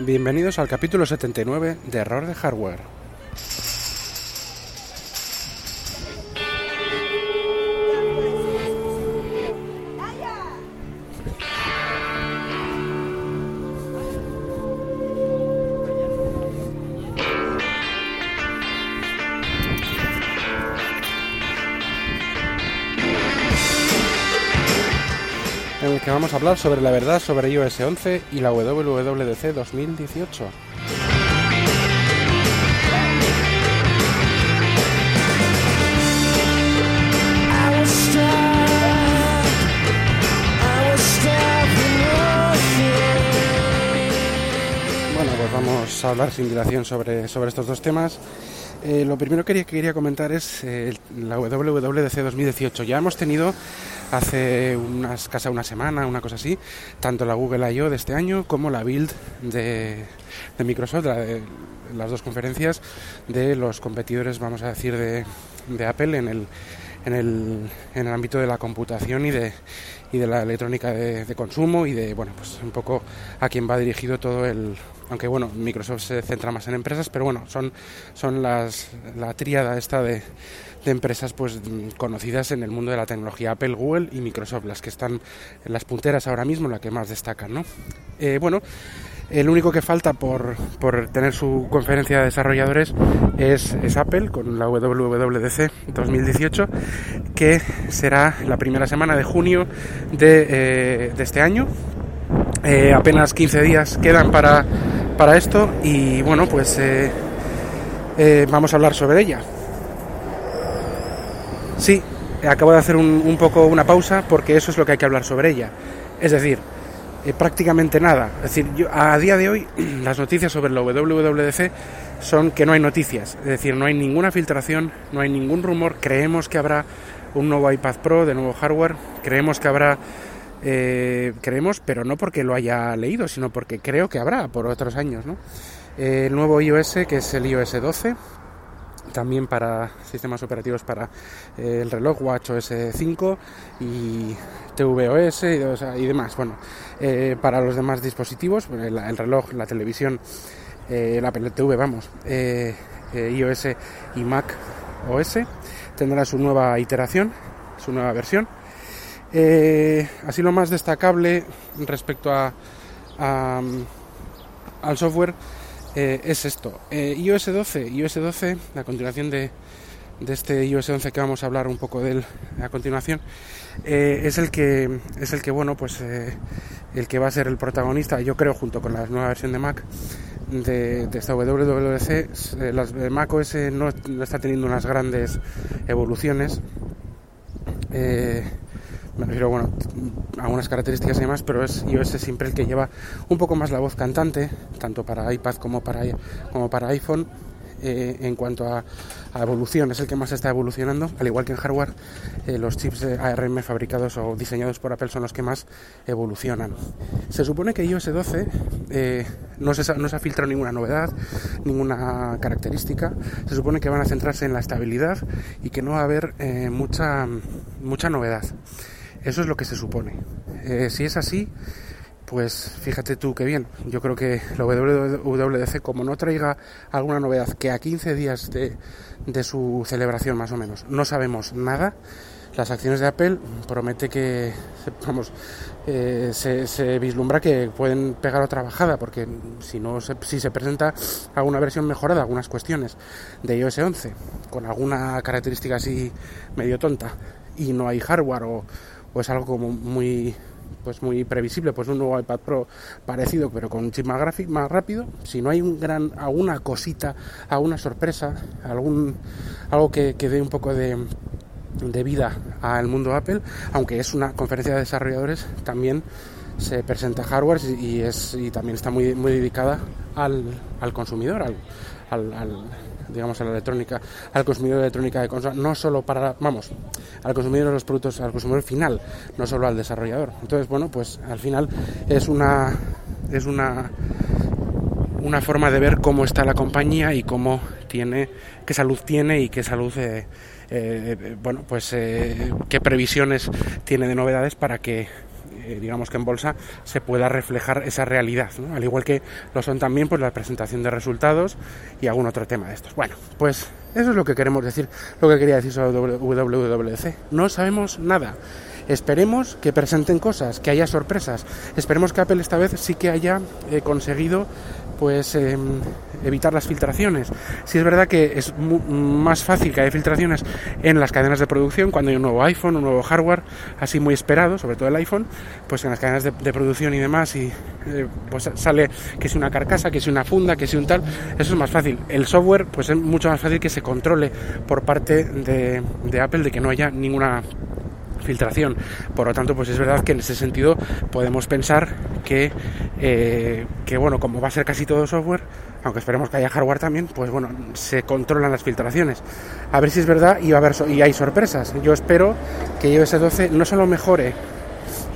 Bienvenidos al capítulo 79 de Error de Hardware. Hablar sobre la verdad sobre iOS 11 y la WWDC 2018. Bueno, pues vamos a hablar sin dilación sobre, sobre estos dos temas. Eh, lo primero que quería, que quería comentar es eh, la WWDC 2018. Ya hemos tenido hace unas casi una semana, una cosa así, tanto la Google I.O. de este año como la Build de, de Microsoft, la de, las dos conferencias de los competidores, vamos a decir, de, de Apple en el, en el, en el ámbito de la computación y de, y de la electrónica de, de, consumo y de, bueno, pues un poco a quien va dirigido todo el... Aunque bueno, Microsoft se centra más en empresas, pero bueno, son, son las, la tríada esta de, de empresas pues conocidas en el mundo de la tecnología, Apple, Google y Microsoft, las que están en las punteras ahora mismo, las que más destacan, ¿no? Eh, bueno, el único que falta por, por, tener su conferencia de desarrolladores es, es, Apple con la WWDC 2018, que será la primera semana de junio de, eh, este año. Eh, apenas 15 días quedan para, para esto y bueno, pues eh, vamos a hablar sobre ella. Sí, acabo de hacer un poco una pausa porque eso es lo que hay que hablar sobre ella. Es decir, eh, prácticamente nada. Es decir, yo, a día de hoy las noticias sobre la WWDC son que no hay noticias. Es decir, no hay ninguna filtración, no hay ningún rumor. Creemos que habrá un nuevo iPad Pro de nuevo hardware. Creemos que habrá... Eh, creemos, pero no porque lo haya leído, sino porque creo que habrá por otros años. ¿no? Eh, el nuevo iOS, que es el iOS 12, también para sistemas operativos para eh, el reloj WatchOS 5 y tvOS y, demás. Bueno, eh, para los demás dispositivos, el, el reloj, la televisión, eh, la TV, vamos, eh, iOS y Mac OS tendrá su nueva iteración, su nueva versión. así lo más destacable respecto a, a al software eh, es esto. Eh, iOS 12, iOS 12, a continuación de, de, este iOS 11 que vamos a hablar un poco de él a continuación, eh, es el que es el que bueno pues el que va a ser el protagonista, yo creo, junto con la nueva versión de Mac de, esta WWDC. Las, Mac OS no, está teniendo unas grandes evoluciones. Me refiero a algunas características y demás, pero es iOS siempre el que lleva un poco más la voz cantante, tanto para iPad como para, iPhone. Eh, en cuanto a, a, evolución, es el que más está evolucionando, al igual que en hardware, eh, los chips ARM fabricados o diseñados por Apple son los que más evolucionan. Se supone que iOS 12 eh, no, se, no se ha filtrado ninguna novedad, ninguna característica, se supone que van a centrarse en la estabilidad y que no va a haber mucha, mucha novedad. Eso es lo que se supone. Eh, si es así, pues fíjate tú qué bien. Yo creo que la WWDC, como no traiga alguna novedad, que a 15 días de, de su celebración más o menos no sabemos nada, las acciones de Apple promete que, vamos, eh, se, se, vislumbra que pueden pegar otra bajada, porque si no se, si se presenta alguna versión mejorada, algunas cuestiones de iOS 11, con alguna característica así medio tonta, y no hay hardware o, o es algo como muy pues muy previsible, pues un nuevo iPad Pro parecido, pero con un chip más más rápido. Si no hay un gran, alguna cosita, alguna sorpresa, algún algo que, que dé un poco de, de vida al mundo Apple, aunque es una conferencia de desarrolladores, también se presenta hardware y, es, y también está muy, muy dedicada al, al consumidor, al digamos a la electrónica, al consumidor de electrónica de consola, no solo para, vamos, al consumidor de los productos, al consumidor final, no solo al desarrollador. Entonces, bueno, pues al final es una es una una forma de ver cómo está la compañía y cómo tiene, qué salud tiene y qué salud eh, eh, bueno, pues eh, qué previsiones tiene de novedades para que eh, digamos que en bolsa se pueda reflejar esa realidad, al igual que lo son también pues la presentación de resultados y algún otro tema de estos. Bueno, pues eso es lo que queremos decir, lo que quería decir sobre WWDC. No sabemos nada. Esperemos que presenten cosas, que haya sorpresas. Esperemos que Apple esta vez sí que haya eh, conseguido pues em, evitar las filtraciones. Si es verdad que es más fácil que haya filtraciones en las cadenas de producción cuando hay un nuevo iPhone, un nuevo hardware, así muy esperado, sobre todo el iPhone, pues en las cadenas de, producción y demás y eh, pues sale que si una carcasa, que si una funda, que si un tal, eso es más fácil. El software pues es mucho más fácil que se controle por parte de Apple de que no haya ninguna filtración. Por lo tanto, pues es verdad que en ese sentido podemos pensar que, eh, que bueno, como va a ser casi todo software, aunque esperemos que haya hardware también, pues bueno, se controlan las filtraciones. A ver si es verdad y, va a haber y hay sorpresas. Yo espero que iOS 12 no solo mejore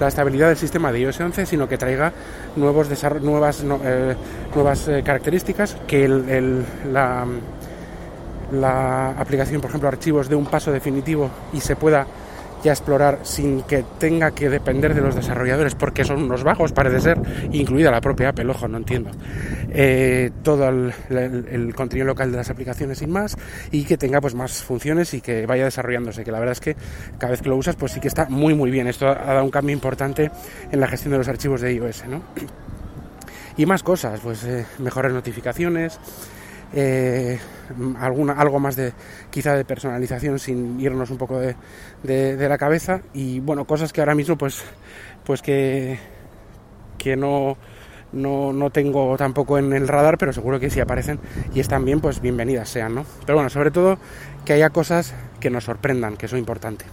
la estabilidad del sistema de iOS 11, sino que traiga nuevos nuevas, eh, nuevas eh, características, que el, la aplicación, por ejemplo, archivos de un paso definitivo y se pueda ya explorar sin que tenga que depender de los desarrolladores, porque son unos bajos, parece ser, incluida la propia Apple, ojo, no entiendo. Eh, todo el, contenido local de las aplicaciones sin más y que tenga pues más funciones y que vaya desarrollándose, que la verdad es que cada vez que lo usas pues sí que está muy muy bien. Esto ha dado un cambio importante en la gestión de los archivos de iOS, ¿no? Y más cosas, pues eh, mejores notificaciones, eh, alguna, algo más de quizá de personalización sin irnos un poco de, de, la cabeza y bueno, cosas que ahora mismo pues, pues que, que no, no, no, tengo tampoco en el radar, pero seguro que si aparecen y están bien, pues bienvenidas sean, ¿no? Pero bueno, sobre todo que haya cosas que nos sorprendan, que eso es importante.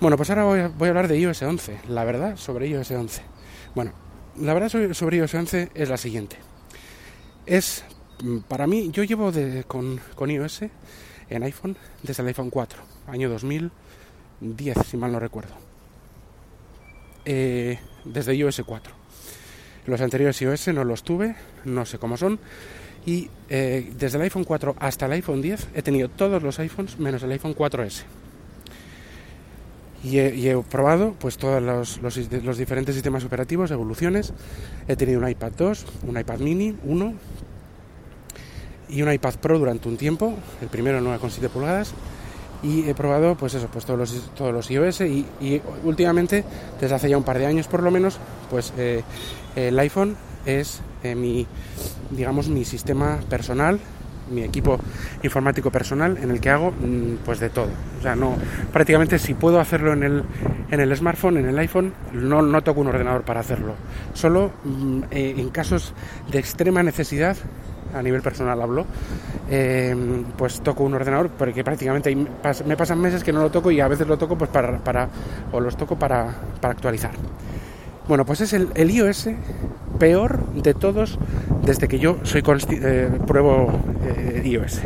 Bueno, pues ahora voy a, voy a hablar de iOS 11, la verdad sobre iOS 11. Bueno, la verdad sobre iOS 11 es la siguiente. Es para mí, yo llevo con, iOS en iPhone desde el iPhone 4, año 2010, si mal no recuerdo. Eh, desde iOS 4. Los anteriores iOS no los tuve, no sé cómo son. Y eh, desde el iPhone 4 hasta el iPhone 10 he tenido todos los iPhones menos el iPhone 4S. Y he, probado pues todos los, los, diferentes sistemas operativos, evoluciones. He tenido un iPad 2, un iPad mini, 1, y un iPad Pro durante un tiempo, el primero 9,7 pulgadas, y he probado pues eso, pues todos los, todos los iOS y, últimamente, desde hace ya un par de años por lo menos, pues eh, el iPhone es eh, mi, digamos, mi sistema personal, mi equipo informático personal en el que hago mm, pues de todo. O sea, no, prácticamente si puedo hacerlo en el, en el smartphone, en el iPhone, no, no toco un ordenador para hacerlo. Solo mm, eh, en casos de extrema necesidad a nivel personal hablo, eh, pues toco un ordenador porque prácticamente me pasan meses que no lo toco y a veces lo toco pues para, para o los toco para, para actualizar. Bueno, pues es el, el, iOS peor de todos desde que yo soy eh, pruebo eh, iOS.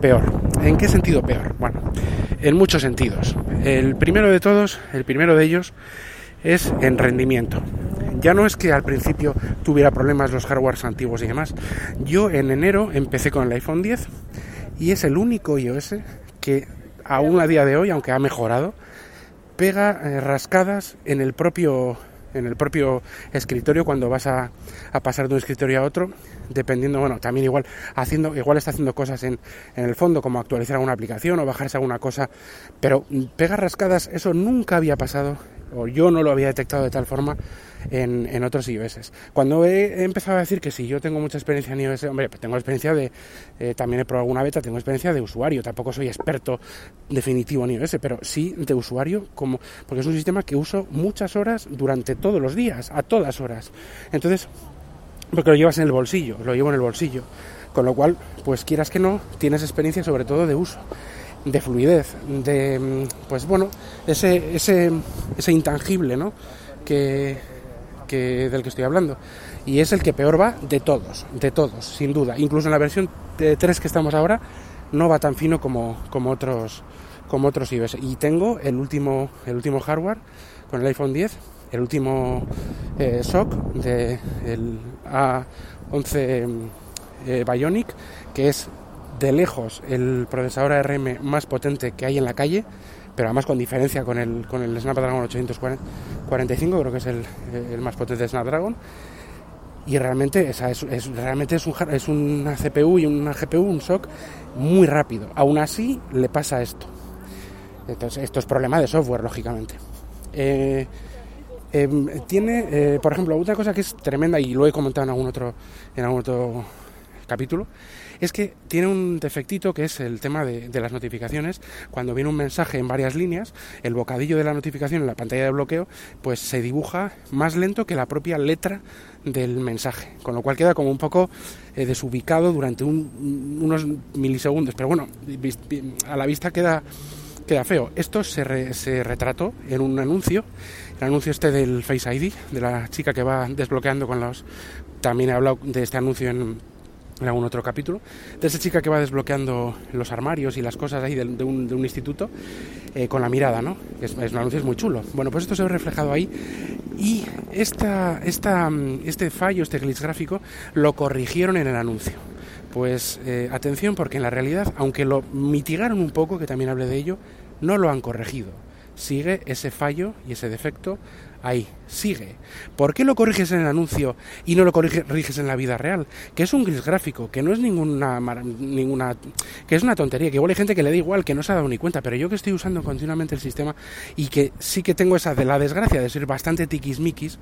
Peor. ¿En qué sentido peor? Bueno, en muchos sentidos. El primero de todos, el primero de ellos, es en rendimiento. Ya no es que al principio tuviera problemas los hardwares antiguos y demás. Yo en enero empecé con el iPhone 10 y es el único iOS que aún a día de hoy, aunque ha mejorado, pega eh, rascadas en el propio en el propio escritorio cuando vas a, pasar de un escritorio a otro, dependiendo, bueno, también igual haciendo, igual está haciendo cosas en, en el fondo, como actualizar alguna aplicación o bajarse alguna cosa, pero pega rascadas, eso nunca había pasado, o yo no lo había detectado de tal forma en, otros iOS. Cuando he, empezado a decir que si yo tengo mucha experiencia en iOS, hombre, pues tengo experiencia de, eh, también he probado alguna beta, tengo experiencia de usuario, tampoco soy experto definitivo en iOS, pero sí de usuario, como, porque es un sistema que uso muchas horas durante todos los días, a todas horas. Entonces, porque lo llevas en el bolsillo, lo llevo en el bolsillo. Con lo cual, pues quieras que no, tienes experiencia sobre todo de uso, de fluidez, de, mm, pues bueno, ese, ese, ese intangible, ¿no? Que, que, del que estoy hablando. Y es el que peor va de todos, de todos, sin duda. Incluso en la versión 3 que estamos ahora, no va tan fino como, como otros como otros iOS. Y tengo el último, el último hardware con el iPhone 10, el último eh, SOC de el A11 eh, Bionic, que es de lejos el procesador ARM más potente que hay en la calle pero además con diferencia con el, con el Snapdragon 845, creo que es el, el más potente de Snapdragon. Y realmente, es, es, realmente es, un, es una CPU y una GPU, un SOC, muy rápido. Aún así, le pasa esto. Entonces, esto es problema de software, lógicamente. Eh, em, tiene, eh, por ejemplo, otra cosa que es tremenda y lo he comentado en algún otro, en algún otro capítulo, es que tiene un defectito que es el tema de, las notificaciones. Cuando viene un mensaje en varias líneas, el bocadillo de la notificación en la pantalla de bloqueo, pues se dibuja más lento que la propia letra del mensaje, con lo cual queda como un poco eh, desubicado durante unos milisegundos. Pero bueno, a la vista queda queda feo. Esto se, se retrató en un anuncio, el anuncio este del Face ID, de la chica que va desbloqueando con los... También he hablado de este anuncio en en algún otro capítulo, de esa chica que va desbloqueando los armarios y las cosas ahí de, un, de un, instituto eh, con la mirada, ¿no? Es, es, un anuncio muy chulo. Bueno, pues esto se ve reflejado ahí y esta, esta, este fallo, este glitch gráfico, lo corrigieron en el anuncio. Pues eh, atención porque en la realidad, aunque lo mitigaron un poco, que también hablé de ello, no lo han corregido. Sigue ese fallo y ese defecto ahí, sigue. ¿Por qué lo corriges en el anuncio y no lo corriges en la vida real? Que es un gris gráfico, que no es ninguna, ninguna, que es una tontería, que igual hay gente que le da igual, que no se ha dado ni cuenta, pero yo que estoy usando continuamente el sistema y que sí que tengo esa de la desgracia de ser bastante tiquismiquis,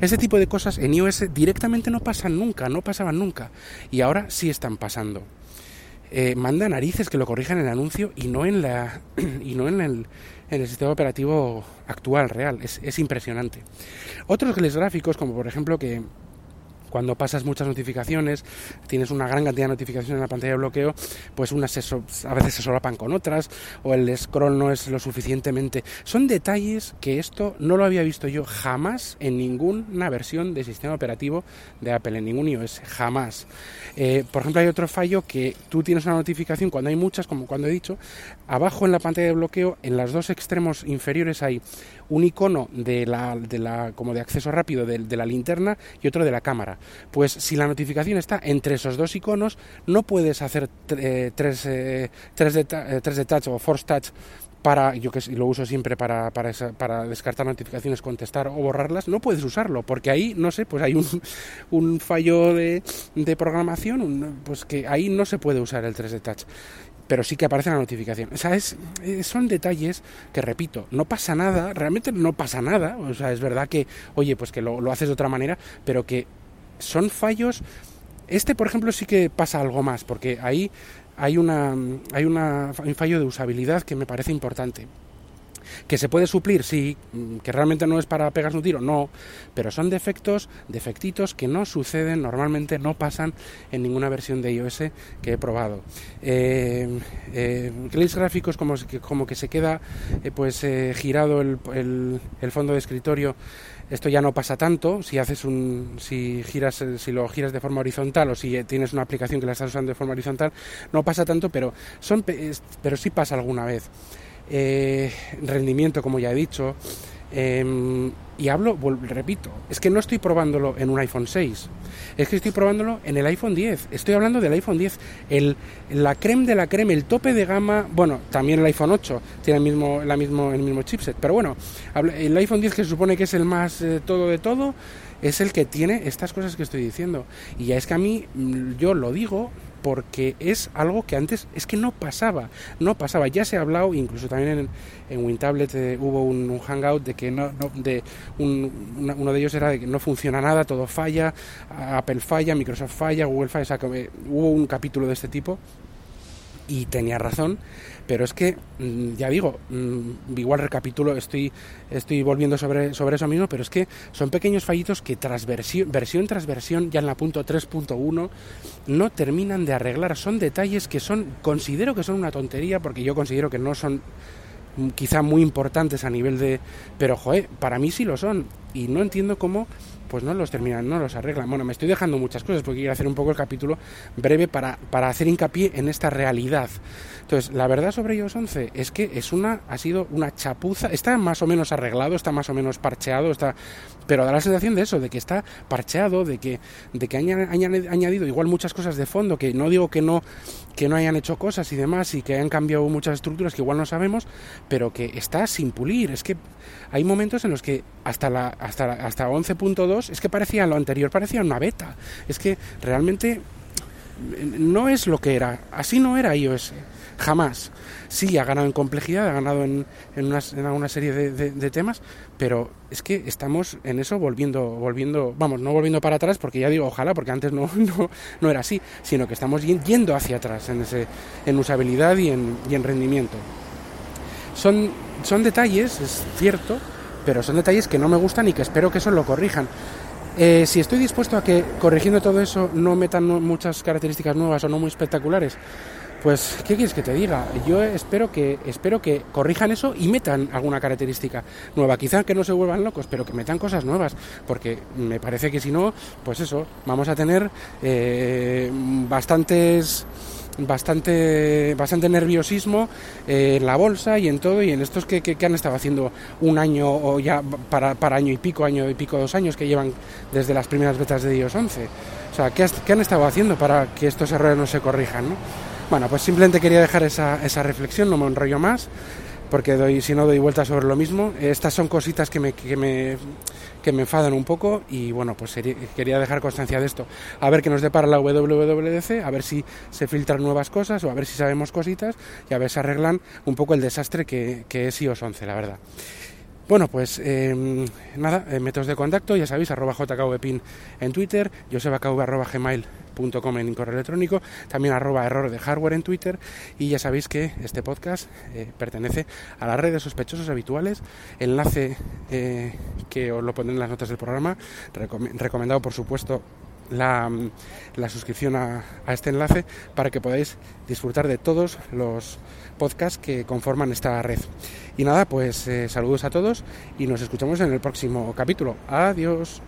ese tipo de cosas en iOS directamente no pasan nunca, no pasaban nunca, y ahora sí están pasando. Eh, manda narices que lo corrijan en el anuncio y no en la y no en el en el sistema operativo actual, real. Es, es impresionante. Otros gráficos, como por ejemplo que cuando pasas muchas notificaciones, tienes una gran cantidad de notificaciones en la pantalla de bloqueo, pues unas a veces se solapan con otras, o el scroll no es lo suficientemente. Son detalles que esto no lo había visto yo jamás en ninguna versión de sistema operativo de Apple, en ningún iOS, jamás. Eh, por ejemplo, hay otro fallo que tú tienes una notificación cuando hay muchas, como cuando he dicho, abajo en la pantalla de bloqueo, en los dos extremos inferiores hay un icono de la, de la como de acceso rápido de, la linterna y otro de la cámara. Pues si la notificación está entre esos dos iconos, no puedes hacer eh, tres, eh, tres, de, eh, tres de touch o force touch para, yo que lo uso siempre para, para, para, descartar notificaciones, contestar o borrarlas, no puedes usarlo, porque ahí, no sé, pues hay un, un fallo de, de programación, pues que ahí no se puede usar el 3D Touch pero sí que aparece la notificación. O sea, es, eh, son detalles que, repito, no pasa nada, realmente no pasa nada. O sea, es verdad que, oye, pues que lo, lo haces de otra manera, pero que son fallos. Este, por ejemplo, sí que pasa algo más, porque ahí hay, una, hay una, un fallo de usabilidad que me parece importante. ¿Que se puede suplir? Sí, que realmente no es para pegarse un tiro, no, pero son defectos, defectitos que no suceden, normalmente no pasan en ninguna versión de iOS que he probado. Eh, eh gráficos como, como que se queda eh, pues eh, girado el, el fondo de escritorio esto ya no pasa tanto si haces un si giras si lo giras de forma horizontal o si tienes una aplicación que la estás usando de forma horizontal no pasa tanto pero son pero sí pasa alguna vez eh, rendimiento, como ya he dicho. Em, y hablo, repito, es que no estoy probándolo en un iPhone 6, es que estoy probándolo en el iPhone 10. Estoy hablando del iPhone 10, el, la creme de la creme, el tope de gama. Bueno, también el iPhone 8 tiene el mismo, la mismo, el mismo chipset, pero bueno, el iPhone 10 que se supone que es el más eh, todo de todo, es el que tiene estas cosas que estoy diciendo. Y ya es que a mí, yo lo digo, porque es algo que antes es que no pasaba, no pasaba. Ya se ha hablado, incluso también en, en WinTablet eh, hubo un, hangout de que no, de uno de ellos era de que no funciona nada, todo falla, Apple falla, Microsoft falla, Google falla, eh, hubo un capítulo de este tipo y tenía razón, pero es que, mm, ya digo, mm, igual recapitulo, estoy, estoy volviendo sobre, sobre eso mismo, pero es que son pequeños fallitos que tras versión, versión tras versión, ya en la punto 3.1, no terminan de arreglar. Son detalles que son, considero que son una tontería, porque yo considero que no son quizá muy importantes a nivel de... Pero, joder, para mí sí lo son. Y no entiendo cómo pues no los terminan, no los arreglan. Bueno, me estoy dejando muchas cosas porque quiero hacer un poco el capítulo breve para, para hacer hincapié en esta realidad. Entonces, la verdad sobre iOS 11 es que es una, ha sido una chapuza, está más o menos arreglado, está más o menos parcheado, está, pero da la sensación de eso, de que está parcheado, de que, de que hayan, añadido igual muchas cosas de fondo, que no digo que no, que no hayan hecho cosas y demás y que hayan cambiado muchas estructuras que igual no sabemos, pero que está sin pulir. Es que hay momentos en los que hasta la hasta hasta 11.2 es que parecía lo anterior, parecía una beta. Es que realmente no es lo que era, así no era iOS, jamás. Sí, ha ganado en complejidad, ha ganado en, en, una, serie de, temas, pero es que estamos en eso volviendo, volviendo, vamos, no volviendo para atrás, porque ya digo, ojalá, porque antes no, no, no era así, sino que estamos yendo hacia atrás en, ese, en usabilidad y en, y en rendimiento. Son, son detalles, es cierto, pero son detalles que no me gustan y que espero que eso lo corrijan. Eh, si estoy dispuesto a que corrigiendo todo eso no metan muchas características nuevas o no muy espectaculares, pues ¿qué quieres que te diga? Yo espero que espero que corrijan eso y metan alguna característica nueva. Quizá que no se vuelvan locos, pero que metan cosas nuevas, porque me parece que si no, pues eso, vamos a tener eh, bastantes bastante, bastante nerviosismo eh, en la bolsa y en todo, y en estos que, que, han estado haciendo un año o ya para, para, año y pico, año y pico, dos años que llevan desde las primeras betas de iOS 11. O sea, ¿qué, ¿qué, han estado haciendo para que estos errores no se corrijan? ¿no? Bueno, pues simplemente quería dejar esa, esa reflexión, no me enrollo más porque doy, si no doy vuelta sobre lo mismo. Estas son cositas que me, que me, que me enfadan un poco y bueno, pues quería dejar constancia de esto. A ver qué nos depara la WWDC, a ver si se filtran nuevas cosas o a ver si sabemos cositas y a ver si arreglan un poco el desastre que, que es iOS 11, la verdad. Bueno, pues em, nada, eh, métodos de contacto, ya sabéis, arroba jkvpin en Twitter, josebakv arroba gmail.com en correo electrónico, también arroba error de hardware en Twitter y ya sabéis que este podcast eh, pertenece a la red de sospechosos habituales, enlace eh, que os lo pondré en las notas del programa, recomendado por supuesto la, suscripción a, este enlace para que podáis disfrutar de todos los podcasts que conforman esta red. Y nada, pues eh, saludos a todos y nos escuchamos en el próximo capítulo. Adiós.